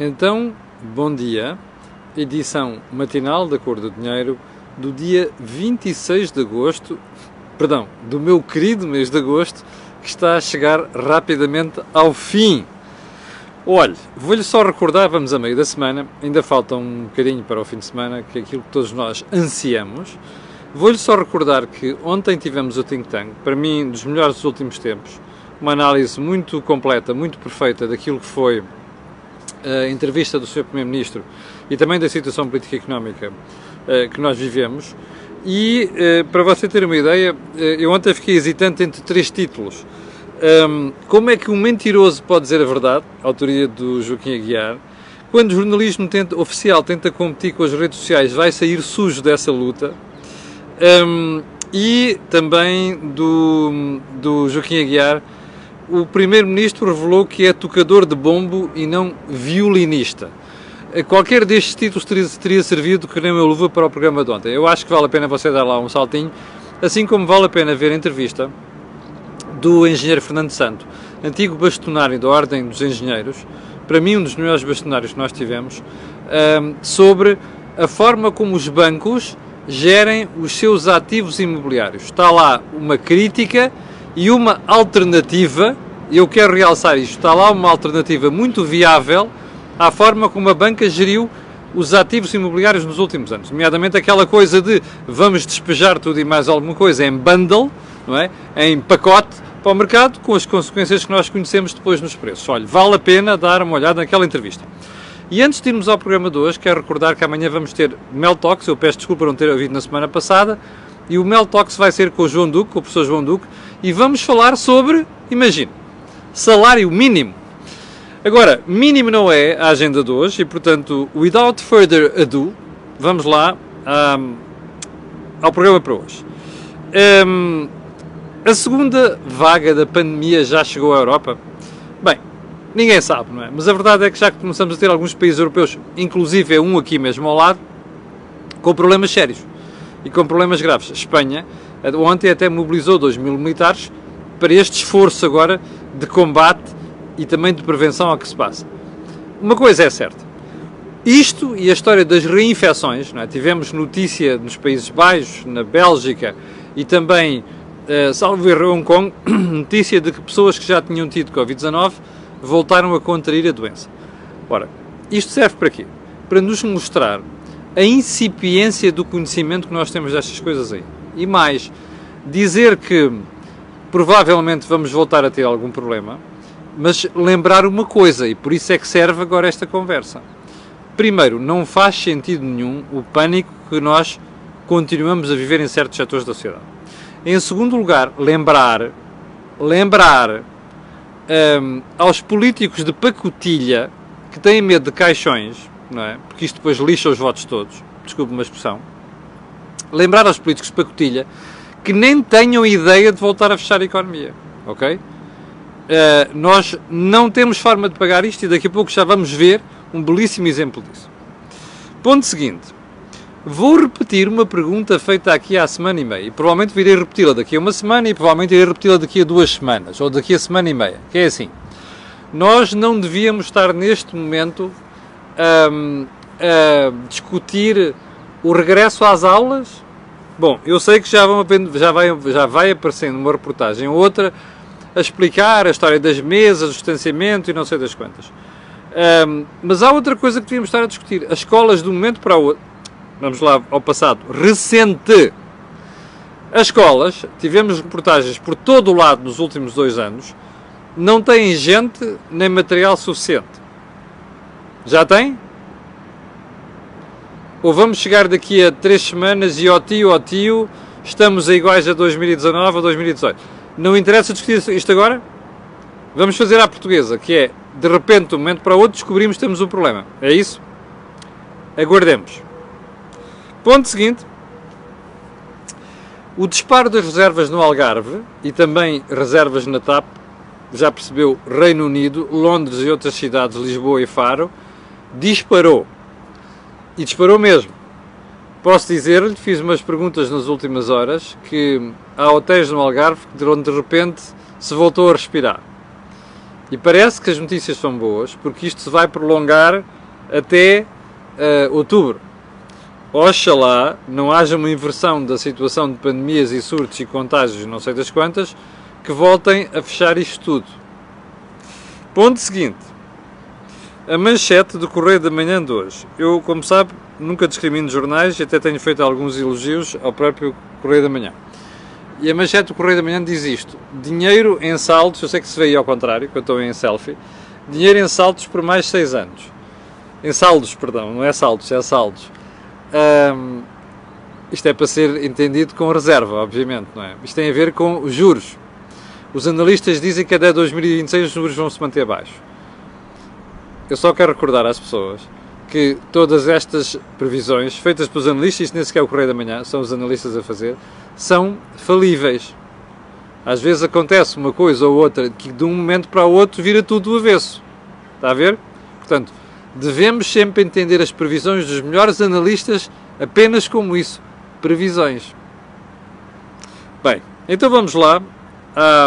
Então, bom dia, edição matinal da Cor do Dinheiro do dia 26 de agosto, perdão, do meu querido mês de agosto, que está a chegar rapidamente ao fim. Olhe, vou-lhe só recordar, vamos a meio da semana, ainda falta um bocadinho para o fim de semana, que é aquilo que todos nós ansiamos. Vou-lhe só recordar que ontem tivemos o Think Tank, para mim, dos melhores dos últimos tempos, uma análise muito completa, muito perfeita daquilo que foi a entrevista do Sr. Primeiro-Ministro e também da situação política e económica uh, que nós vivemos. E, uh, para você ter uma ideia, uh, eu ontem fiquei hesitante entre três títulos. Como é que um mentiroso pode dizer a verdade? Autoria do Joaquim Aguiar. Quando o jornalismo tenta, oficial tenta competir com as redes sociais, vai sair sujo dessa luta. Um, e também do, do Joaquim Aguiar, o Primeiro-Ministro revelou que é tocador de bombo e não violinista. Qualquer destes títulos teria, teria servido que nem uma luva para o programa de ontem. Eu acho que vale a pena você dar lá um saltinho, assim como vale a pena ver a entrevista do engenheiro Fernando Santo, antigo bastonário da Ordem dos Engenheiros, para mim um dos melhores bastonários que nós tivemos, sobre a forma como os bancos gerem os seus ativos imobiliários. Está lá uma crítica e uma alternativa, eu quero realçar isto, está lá uma alternativa muito viável à forma como a banca geriu os ativos imobiliários nos últimos anos, nomeadamente aquela coisa de vamos despejar tudo e mais alguma coisa em bundle, não é? em pacote para o mercado, com as consequências que nós conhecemos depois nos preços. Olha, vale a pena dar uma olhada naquela entrevista. E antes de irmos ao programa de hoje, quero recordar que amanhã vamos ter Mel Talks, eu peço desculpa não ter ouvido na semana passada, e o Mel Talks vai ser com o João Duque, com o professor João Duque, e vamos falar sobre, imagine, salário mínimo. Agora, mínimo não é a agenda de hoje e, portanto, without further ado, vamos lá um, ao programa para hoje. Um, a segunda vaga da pandemia já chegou à Europa? Bem, ninguém sabe, não é? Mas a verdade é que já começamos a ter alguns países europeus, inclusive é um aqui mesmo ao lado, com problemas sérios e com problemas graves. Espanha, ontem até mobilizou 2 mil militares para este esforço agora de combate e também de prevenção ao que se passa. Uma coisa é certa. Isto e a história das reinfecções, é? tivemos notícia nos Países Baixos, na Bélgica e também, uh, salvo erro, Hong Kong, notícia de que pessoas que já tinham tido Covid-19 voltaram a contrair a doença. Ora, isto serve para quê? Para nos mostrar a incipiência do conhecimento que nós temos destas coisas aí. E mais, dizer que provavelmente vamos voltar a ter algum problema, mas lembrar uma coisa, e por isso é que serve agora esta conversa. Primeiro, não faz sentido nenhum o pânico que nós continuamos a viver em certos setores da sociedade. Em segundo lugar, lembrar, lembrar um, aos políticos de pacotilha que têm medo de caixões, não é? Porque isto depois lixa os votos todos, desculpe uma expressão. Lembrar aos políticos de pacotilha que nem tenham ideia de voltar a fechar a economia, ok? Uh, nós não temos forma de pagar isto e daqui a pouco já vamos ver um belíssimo exemplo disso. Ponto seguinte. Vou repetir uma pergunta feita aqui há semana e meia e provavelmente virei repeti-la daqui a uma semana e provavelmente irei repeti-la daqui a duas semanas ou daqui a semana e meia, que é assim. Nós não devíamos estar neste momento um, a discutir o regresso às aulas? Bom, eu sei que já, vão, já, vai, já vai aparecendo uma reportagem ou outra a explicar a história das mesas, o distanciamento e não sei das quantas. Um, mas há outra coisa que devíamos estar a discutir. As escolas, de um momento para o outro, vamos lá ao passado, recente. As escolas, tivemos reportagens por todo o lado nos últimos dois anos, não têm gente nem material suficiente. Já tem? Ou vamos chegar daqui a três semanas e ó tio, ó tio, estamos a iguais a 2019 ou 2018. Não interessa discutir isto agora? Vamos fazer à portuguesa, que é, de repente, de um momento para outro, descobrimos que temos um problema. É isso? Aguardemos. Ponto seguinte. O disparo das reservas no Algarve e também reservas na TAP, já percebeu, Reino Unido, Londres e outras cidades, Lisboa e Faro, disparou. E disparou mesmo. Posso dizer-lhe, fiz umas perguntas nas últimas horas, que há hotéis no Algarve onde de repente se voltou a respirar. E parece que as notícias são boas, porque isto se vai prolongar até uh, outubro. Oxalá não haja uma inversão da situação de pandemias e surtos e contágios, não sei das quantas, que voltem a fechar isto tudo. Ponto seguinte. A manchete do Correio da Manhã de hoje. Eu, como sabe, nunca discrimino jornais e até tenho feito alguns elogios ao próprio Correio da Manhã. E a manchete do Correio da Manhã diz isto: Dinheiro em saldos, eu sei que se vê aí ao contrário, que eu estou em selfie. Dinheiro em saldos por mais 6 anos. Em saldos, perdão, não é saldos, é saldos. Isto é para ser entendido com reserva, obviamente, não é? Isto tem a ver com os juros. Os analistas dizem que até 2026 os juros vão se manter baixos. Eu só quero recordar às pessoas que todas estas previsões, feitas pelos analistas, isto nem sequer é o Correio da Manhã, são os analistas a fazer, são falíveis. Às vezes acontece uma coisa ou outra que de um momento para o outro vira tudo do avesso. Está a ver? Portanto, devemos sempre entender as previsões dos melhores analistas apenas como isso, previsões. Bem, então vamos lá.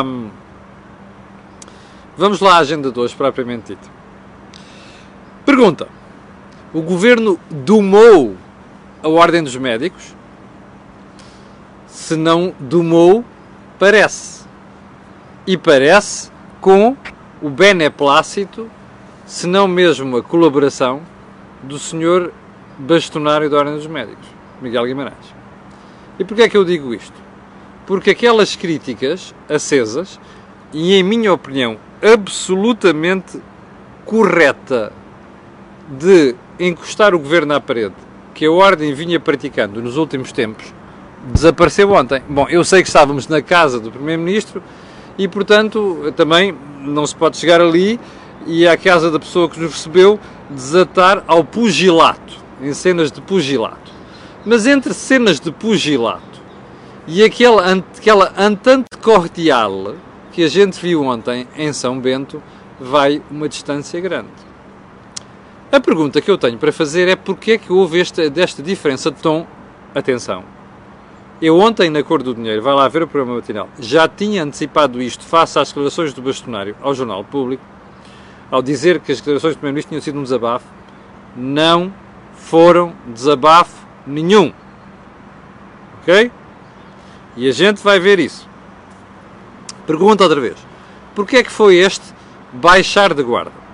Um, vamos lá à agenda de hoje, propriamente dita. Pergunta: O governo domou a ordem dos médicos? Se não domou, parece. E parece com o beneplácito, se não mesmo a colaboração, do senhor bastonário da Ordem dos Médicos, Miguel Guimarães. E porquê é que eu digo isto? Porque aquelas críticas acesas, e em minha opinião absolutamente correta, de encostar o governo à parede, que a Ordem vinha praticando nos últimos tempos, desapareceu ontem. Bom, eu sei que estávamos na casa do Primeiro-Ministro e, portanto, também não se pode chegar ali e à casa da pessoa que nos recebeu desatar ao pugilato, em cenas de pugilato. Mas entre cenas de pugilato e aquela, aquela antante cordial que a gente viu ontem em São Bento, vai uma distância grande. A pergunta que eu tenho para fazer é porque é que houve esta, desta diferença de tom? Atenção, eu ontem, na Cor do Dinheiro, vai lá ver o programa matinal, já tinha antecipado isto face às declarações do bastonário ao Jornal Público, ao dizer que as declarações do Primeiro-Ministro tinham sido um desabafo. Não foram desabafo nenhum. Ok? E a gente vai ver isso. Pergunta outra vez. Porquê é que foi este baixar de guarda?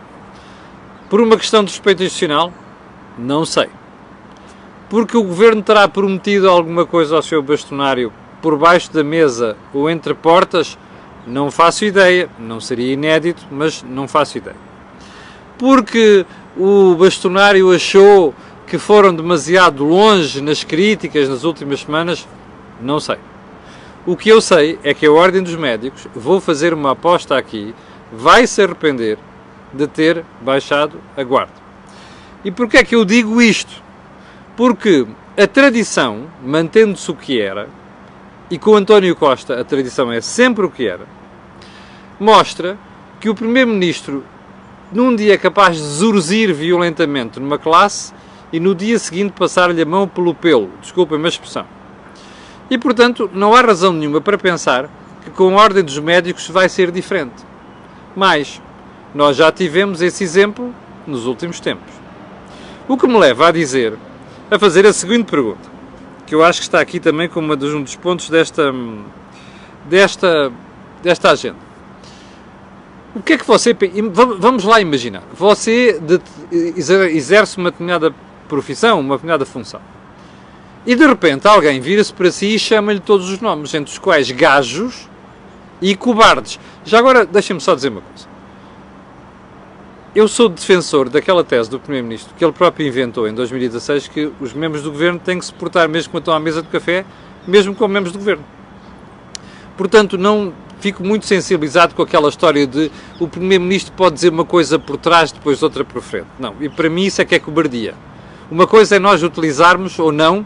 Por uma questão de respeito institucional? Não sei porque o governo terá prometido alguma coisa ao seu bastonário por baixo da mesa ou entre portas? Não faço ideia, não seria inédito, mas não faço ideia. Porque o bastonário achou que foram demasiado longe nas críticas nas últimas semanas? Não sei. O que eu sei é que a Ordem dos Médicos, vou fazer uma aposta aqui, vai se arrepender de ter baixado a guarda. E porquê é que eu digo isto? Porque a tradição, mantendo-se o que era, e com António Costa a tradição é sempre o que era, mostra que o Primeiro-Ministro, num dia é capaz de zurzir violentamente numa classe e no dia seguinte passar-lhe a mão pelo pelo, desculpem a expressão. E, portanto, não há razão nenhuma para pensar que com a ordem dos médicos vai ser diferente. Mas, nós já tivemos esse exemplo nos últimos tempos. O que me leva a dizer a fazer a seguinte pergunta, que eu acho que está aqui também como um dos pontos desta, desta, desta agenda. O que é que você. Vamos lá imaginar. Você exerce uma determinada profissão, uma determinada função. E de repente alguém vira-se para si e chama-lhe todos os nomes, entre os quais gajos e cobardes. Já agora, deixem-me só dizer uma coisa. Eu sou defensor daquela tese do Primeiro-Ministro que ele próprio inventou em 2016 que os membros do governo têm que se portar mesmo quando estão à mesa de café, mesmo como membros do governo. Portanto, não fico muito sensibilizado com aquela história de o Primeiro-Ministro pode dizer uma coisa por trás, depois outra por frente. Não, e para mim isso é que é cobardia. Uma coisa é nós utilizarmos ou não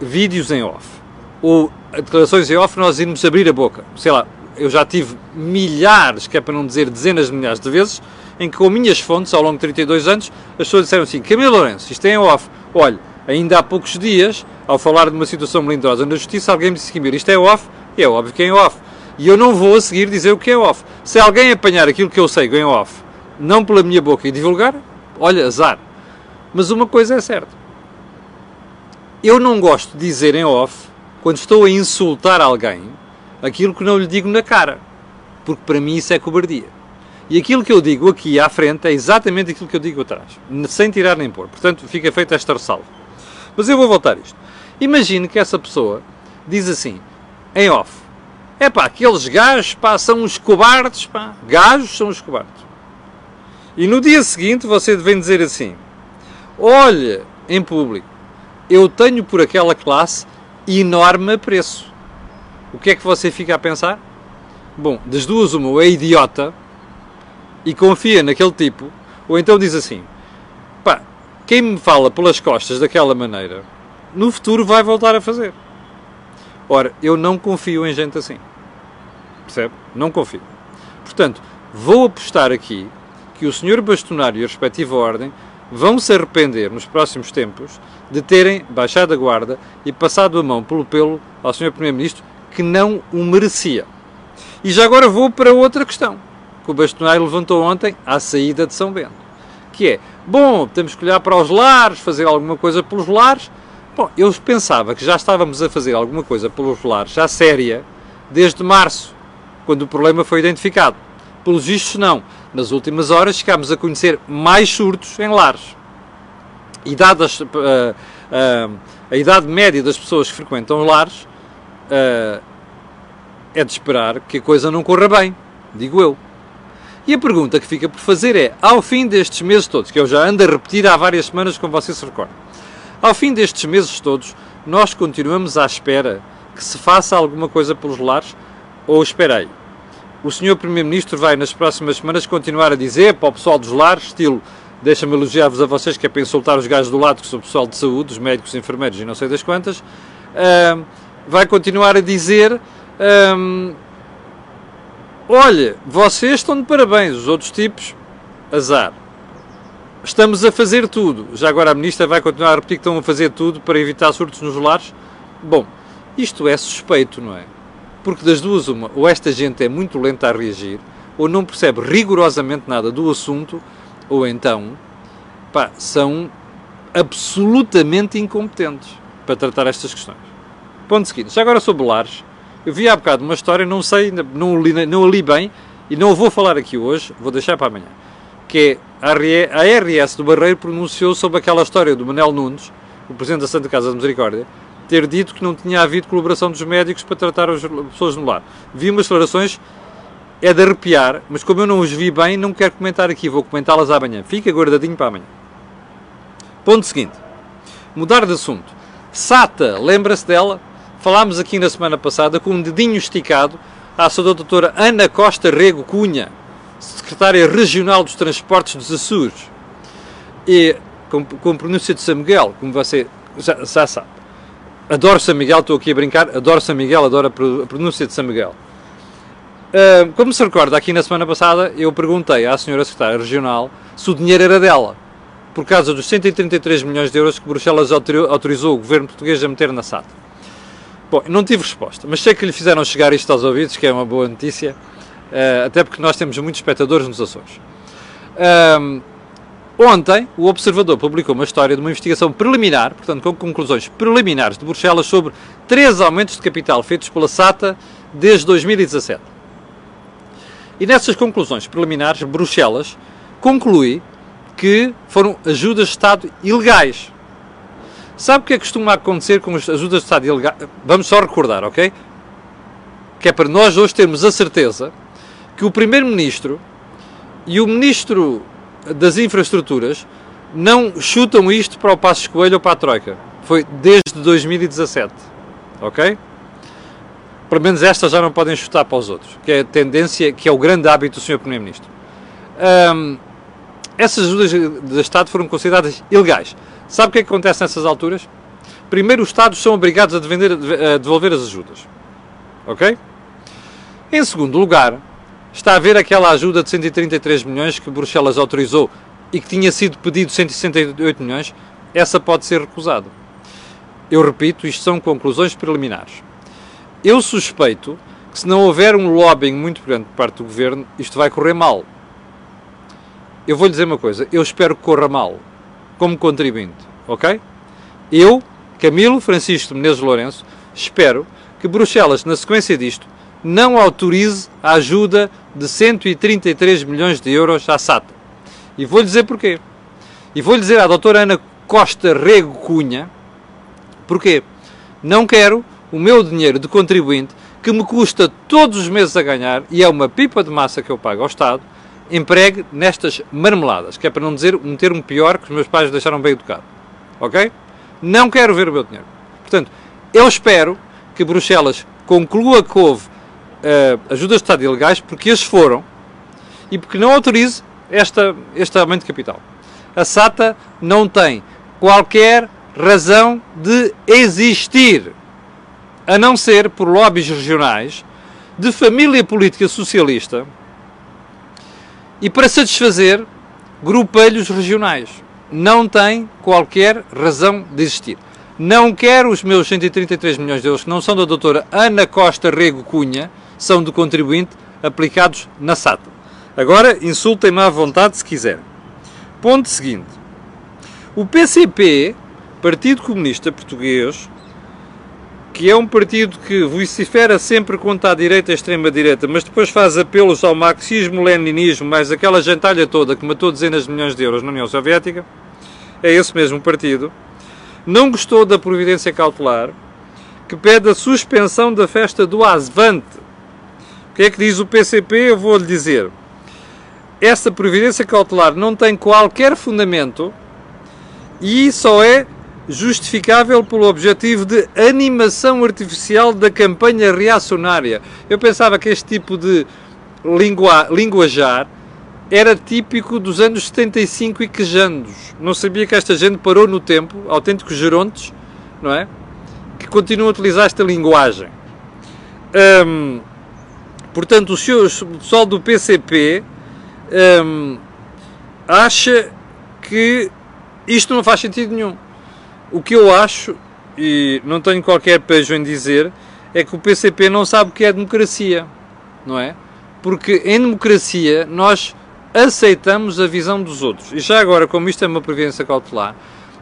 vídeos em off, ou declarações em off, nós irmos abrir a boca. Sei lá, eu já tive milhares, que é para não dizer dezenas de milhares de vezes, em que com minhas fontes, ao longo de 32 anos, as pessoas disseram assim, Camilo Lourenço, isto é off. Olha, ainda há poucos dias, ao falar de uma situação melindrosa na justiça, alguém me disse, Camilo, isto é off, e é óbvio que é off. E eu não vou a seguir dizer o que é off. Se alguém apanhar aquilo que eu sei em off, não pela minha boca e divulgar, olha, azar. Mas uma coisa é certa. Eu não gosto de dizer em off, quando estou a insultar alguém, aquilo que não lhe digo na cara. Porque para mim isso é cobardia. E aquilo que eu digo aqui à frente é exatamente aquilo que eu digo atrás, sem tirar nem pôr. Portanto, fica feita esta ressalva. Mas eu vou voltar isto. Imagine que essa pessoa diz assim, em off: é pá, aqueles gajos pá, são uns cobardes, pá, gajos são os cobardes. E no dia seguinte você vem dizer assim: olha, em público, eu tenho por aquela classe enorme apreço. O que é que você fica a pensar? Bom, das duas, uma, é idiota e confia naquele tipo, ou então diz assim: pá, quem me fala pelas costas daquela maneira, no futuro vai voltar a fazer. Ora, eu não confio em gente assim. Percebe? Não confio. Portanto, vou apostar aqui que o Sr. Bastonário e a respectiva ordem vão se arrepender nos próximos tempos de terem baixado a guarda e passado a mão pelo pelo ao Sr. Primeiro-Ministro que não o merecia. E já agora vou para outra questão que o Bastonário levantou ontem à saída de São Bento, que é, bom, temos que olhar para os lares, fazer alguma coisa pelos lares, Bom, eu pensava que já estávamos a fazer alguma coisa pelos lares, já séria, desde março, quando o problema foi identificado. Pelos vistos, não. Nas últimas horas, chegámos a conhecer mais surtos em lares. E uh, uh, a idade média das pessoas que frequentam os lares, uh, é de esperar que a coisa não corra bem, digo eu. E a pergunta que fica por fazer é, ao fim destes meses todos, que eu já ando a repetir há várias semanas, como vocês se recordam, ao fim destes meses todos, nós continuamos à espera que se faça alguma coisa pelos lares ou esperei? O senhor Primeiro-Ministro vai nas próximas semanas continuar a dizer para o pessoal dos lares, estilo, deixa-me elogiar-vos a vocês que é para insultar os gajos do lado, que são o pessoal de saúde, os médicos, os enfermeiros e não sei das quantas, uh, vai continuar a dizer, um, olha, vocês estão de parabéns, os outros tipos, azar. Estamos a fazer tudo. Já agora a Ministra vai continuar a repetir que estão a fazer tudo para evitar surtos nos lares. Bom, isto é suspeito, não é? Porque das duas, uma, ou esta gente é muito lenta a reagir, ou não percebe rigorosamente nada do assunto, ou então, pá, são absolutamente incompetentes para tratar estas questões. Ponto seguinte. Já agora sobre lares, eu vi há bocado uma história, não sei, não li, não a li bem, e não vou falar aqui hoje, vou deixar para amanhã que a RS do Barreiro pronunciou sobre aquela história do Manel Nunes, o Presidente da Santa Casa de Misericórdia, ter dito que não tinha havido colaboração dos médicos para tratar as pessoas no lar. Vi umas declarações, é de arrepiar, mas como eu não os vi bem, não quero comentar aqui, vou comentá-las amanhã. Fica guardadinho para amanhã. Ponto seguinte. Mudar de assunto. Sata, lembra-se dela? Falámos aqui na semana passada com um dedinho esticado à sua doutora Ana Costa Rego Cunha, secretária regional dos transportes dos Açores, e com, com pronúncia de São Miguel, como você já, já, sabe. Adoro São Miguel, estou aqui a brincar, adoro São Miguel, adoro a pronúncia de São Miguel. Uh, como se recorda, aqui na semana passada eu perguntei à senhora secretária regional se o dinheiro era dela, por causa dos 133 milhões de euros que Bruxelas autorizou o governo português a meter na SAT. Bom, não tive resposta, mas sei que lhe fizeram chegar isto aos ouvidos, que é uma boa notícia. Uh, até porque nós temos muitos espectadores nos Açores. Ontem, o Observador publicou uma história de uma investigação preliminar, portanto, com conclusões preliminares de Bruxelas sobre três aumentos de capital feitos pela SATA desde 2017. E nessas conclusões preliminares, Bruxelas conclui que foram ajudas de Estado ilegais. Sabe o que é que costuma acontecer com as ajudas de Estado ilegais? Vamos só recordar, ok? Que é para nós hoje termos a certeza que o Primeiro-Ministro e o Ministro das Infraestruturas não chutam isto para o Passo Coelho ou para a Troika. Foi desde 2017. Ok? Pelo menos estas já não podem chutar para os outros, que é a tendência, que é o grande hábito do Sr. Primeiro-Ministro. Essas ajudas de Estado foram consideradas ilegais. Sabe o que é que acontece nessas alturas? Primeiro, os Estados são obrigados a, a devolver as ajudas. Ok? Em segundo lugar, está a ver aquela ajuda de 133 milhões que Bruxelas autorizou e que tinha sido pedido 168 milhões, essa pode ser recusada. Eu repito, isto são conclusões preliminares. Eu suspeito que se não houver um lobbying muito grande por parte do governo, isto vai correr mal. Eu vou lhe dizer uma coisa, eu espero que corra mal, como contribuinte, ok? Eu, Camilo Francisco Menezes Lourenço, espero que Bruxelas, na sequência disto, não autorize a ajuda de 133 milhões de euros à SATA. E vou-lhe dizer porquê. E vou-lhe dizer à doutora Ana Costa Rego Cunha, porquê? Não quero o meu dinheiro de contribuinte, que me custa todos os meses a ganhar, e é uma pipa de massa que eu pago ao Estado, empregue nestas marmeladas, que é para não dizer um termo pior que os meus pais deixaram bem educado. Ok? Não quero ver o meu dinheiro. Portanto, eu espero que Bruxelas conclua que houve uh, ajudas de Estado ilegais, porque as foram, e porque não autorize esta, este aumento de capital. A SATA não tem qualquer razão de existir, a não ser por lobbies regionais de família política socialista e para satisfazer grupelhos regionais. Não tem qualquer razão de existir. Não quero os meus 133 milhões de euros, que não são da doutora Ana Costa Rego Cunha, são do contribuinte, aplicados na SATA. Agora, insultem-me à vontade se quiserem. Ponto seguinte. O PCP, Partido Comunista Português, que é um partido que vocifera sempre contra a direita e a extrema-direita, mas depois faz apelos ao marxismo-leninismo, mais aquela gentalha toda que matou dezenas de milhões de euros na União Soviética, é esse mesmo partido, não gostou da providência cautelar, que pede a suspensão da festa do Asvante. O que é que diz o PCP? Eu vou-lhe dizer. Essa providência cautelar não tem qualquer fundamento e só é justificável pelo objetivo de animação artificial da campanha reacionária. Eu pensava que este tipo de lingua, linguajar era típico dos anos 75 e quejandos. Não sabia que esta gente parou no tempo, autênticos gerontes, não é? Que continuam a utilizar esta linguagem. Hum, portanto, o, senhor, o pessoal do PCP hum, acha que isto não faz sentido nenhum. O que eu acho, e não tenho qualquer pejo em dizer, é que o PCP não sabe o que é democracia, não é? Porque em democracia nós aceitamos a visão dos outros. E já agora, como isto é uma previdência cautelar,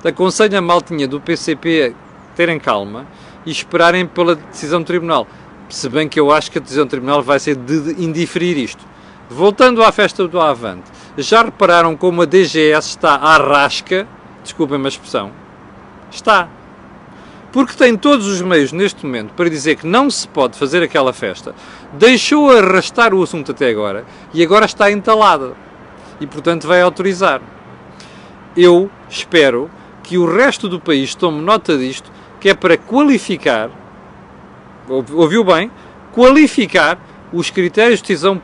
aconselho a maltinha do PCP terem calma e esperarem pela decisão do Tribunal. Se bem que eu acho que a decisão do Tribunal vai ser de indiferir isto. Voltando à festa do Avante, já repararam como a DGS está à rasca, desculpem a expressão, Está. Porque tem todos os meios neste momento para dizer que não se pode fazer aquela festa, deixou arrastar o assunto até agora e agora está entalada. E portanto vai autorizar. Eu espero que o resto do país tome nota disto, que é para qualificar, ouviu bem, qualificar os critérios de decisão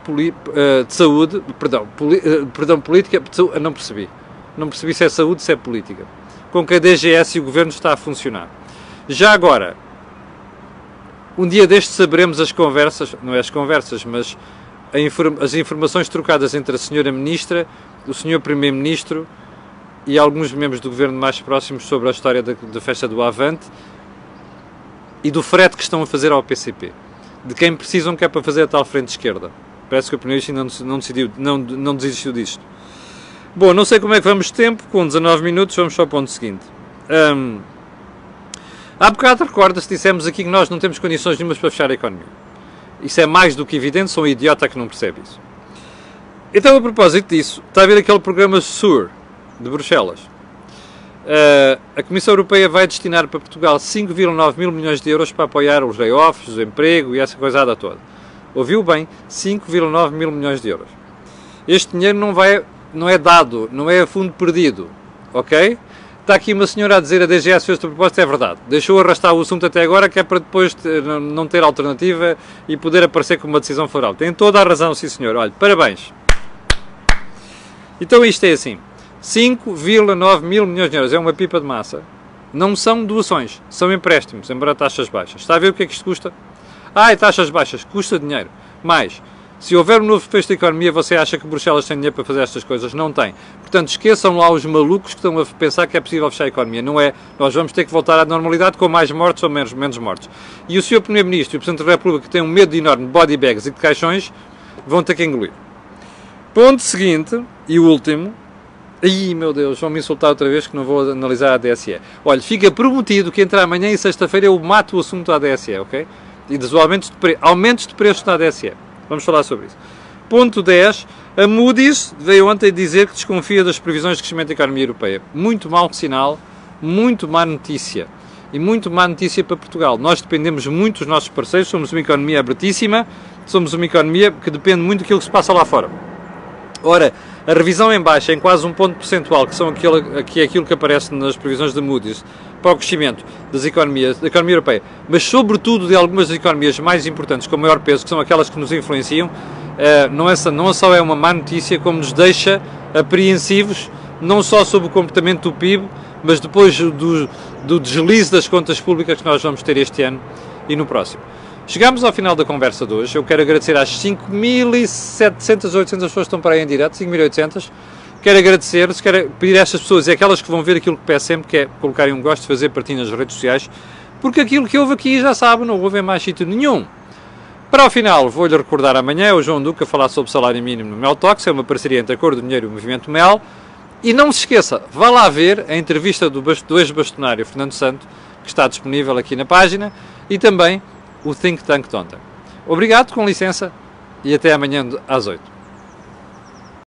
eh, de saúde, perdão, eh, perdão política, não percebi. Não percebi se é saúde, se é política com que a DGS e o Governo está a funcionar. Já agora, um dia destes saberemos as conversas, não é as conversas, mas inform as informações trocadas entre a Senhora Ministra, o Senhor Primeiro-Ministro e alguns membros do Governo mais próximos sobre a história da, da festa do Avante e do frete que estão a fazer ao PCP. De quem precisam que é para fazer a tal frente esquerda. Parece que o Primeiro-Ministro ainda não, não, decidiu, não, não desistiu disto. Bom, não sei como é que vamos de tempo, com 19 minutos, vamos só ao ponto seguinte. Um, há bocado recorda-se, dissemos aqui que nós não temos condições nenhumas para fechar a economia. Isso é mais do que evidente, sou um idiota que não percebe isso. Então, a propósito disso, está a ver aquele programa SUR, de Bruxelas. Uh, a Comissão Europeia vai destinar para Portugal 5,9 mil milhões de euros para apoiar os layoffs, o emprego e essa coisada toda. Ouviu bem? 5,9 mil milhões de euros. Este dinheiro não vai não é dado, não é fundo perdido, ok? Está aqui uma senhora a dizer a DGS fez esta proposta, é verdade. Deixou arrastar o assunto até agora, que é para depois não ter alternativa e poder aparecer com uma decisão floral. Tem toda a razão, sim senhor. Olha, parabéns. Então isto é assim, 5,9 mil milhões de euros, é uma pipa de massa. Não são doações, são empréstimos, embora taxas baixas. Está a ver o que é que isto custa? Ah, é taxas baixas, custa dinheiro. Mais, Se houver um novo fecho da economia, você acha que Bruxelas tem dinheiro para fazer estas coisas? Não tem. Portanto, esqueçam lá os malucos que estão a pensar que é possível fechar a economia. Não é. Nós vamos ter que voltar à normalidade com mais mortes ou menos, menos mortes. E o Sr. Primeiro-Ministro e o Presidente da República, que têm um medo enorme de body bags e de caixões, vão ter que engolir. Ponto seguinte, e último, Ai meu Deus, vão me insultar outra vez que não vou analisar a DSE. Olha, fica prometido que entre amanhã e sexta-feira eu mato o assunto à DSE, ok? E dos aumentos de, pre... aumentos de preços na DSE. Vamos falar sobre isso. Ponto 10. A Moody's veio ontem dizer que desconfia das previsões de crescimento da economia europeia. Muito mau sinal, muito má notícia. E muito má notícia para Portugal. Nós dependemos muito dos nossos parceiros, somos uma economia abertíssima, somos uma economia que depende muito daquilo que se passa lá fora. Ora, a revisão em baixa em quase um ponto percentual, que, são aquilo, que é aquilo que aparece nas previsões da Moody's, para o crescimento das economias, da economia europeia, mas sobretudo de algumas das economias mais importantes, com maior peso, que são aquelas que nos influenciam, eh, não, é, não só é uma má notícia, como nos deixa apreensivos, não só sobre o comportamento do PIB, mas depois do, do deslize das contas públicas que nós vamos ter este ano e no próximo. Chegamos ao final da conversa de hoje. Eu quero agradecer às 5.700, 800 pessoas que estão para aí em direto, 5.800. Quero agradecer, se quero pedir a estas pessoas e aquelas que vão ver aquilo que peço sempre, que é colocarem um gosto, fazer partilha nas redes sociais, porque aquilo que houve aqui já sabe, não houve em mais sítio nenhum. Para o final, vou-lhe recordar amanhã é o João Duca a falar sobre o salário mínimo no Mel Talks, é uma parceria entre a Cor do Dinheiro e o Movimento Mel. E não se esqueça, vá lá ver a entrevista do, do ex-bastonário Fernando Santo, que está disponível aqui na página, e também o Think Tank ontem. Obrigado, com licença, e até amanhã às 8.